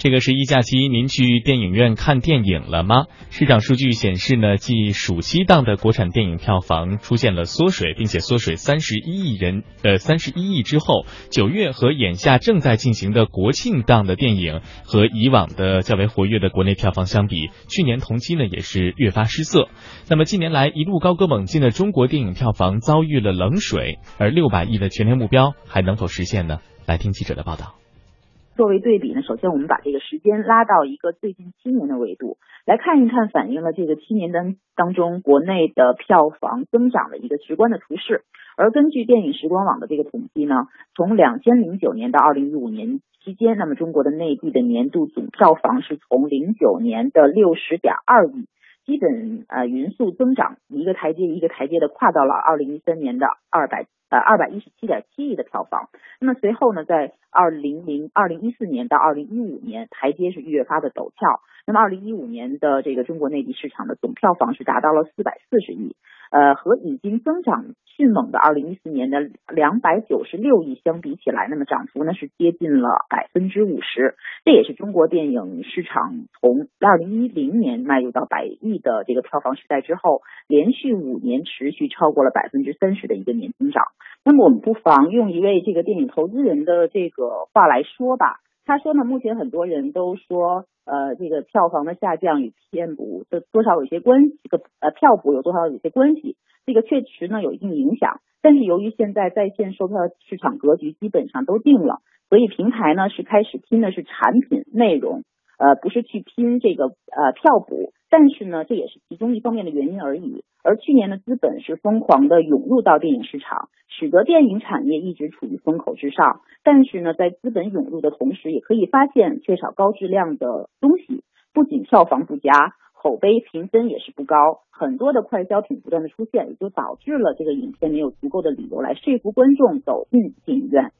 这个十一假期，您去电影院看电影了吗？市场数据显示呢，继暑期档的国产电影票房出现了缩水，并且缩水三十一亿人，呃，三十一亿之后，九月和眼下正在进行的国庆档的电影和以往的较为活跃的国内票房相比，去年同期呢也是越发失色。那么近年来一路高歌猛进的中国电影票房遭遇了冷水，而六百亿的全年目标还能否实现呢？来听记者的报道。作为对比呢，首先我们把这个时间拉到一个最近七年的维度来看一看，反映了这个七年当当中国内的票房增长的一个直观的图示。而根据电影时光网的这个统计呢，从两千零九年到二零一五年期间，那么中国的内地的年度总票房是从零九年的六十点二亿，基本呃匀速增长，一个台阶一个台阶的跨到了二零一三年的二百。呃，二百一十七点七亿的票房。那么随后呢，在二零零二零一四年到二零一五年，台阶是越发的陡峭。那么二零一五年的这个中国内地市场的总票房是达到了四百四十亿。呃，和已经增长迅猛的二零一四年的两百九十六亿相比起来，那么涨幅呢是接近了百分之五十。这也是中国电影市场从二零一零年迈入到百亿的这个票房时代之后，连续五年持续超过了百分之三十的一个年增长。那么我们不妨用一位这个电影投资人的这个话来说吧。他说呢，目前很多人都说，呃，这个票房的下降与片补的多少有些关系，个呃票补有多少有些关系，这个确实呢有一定影响。但是由于现在在线售票市场格局基本上都定了，所以平台呢是开始拼的是产品内容，呃，不是去拼这个呃票补。但是呢，这也是其中一方面的原因而已。而去年的资本是疯狂的涌入到电影市场，使得电影产业一直处于风口之上。但是呢，在资本涌入的同时，也可以发现缺少高质量的东西，不仅票房不佳，口碑评分也是不高，很多的快消品不断的出现，也就导致了这个影片没有足够的理由来说服观众走进影院。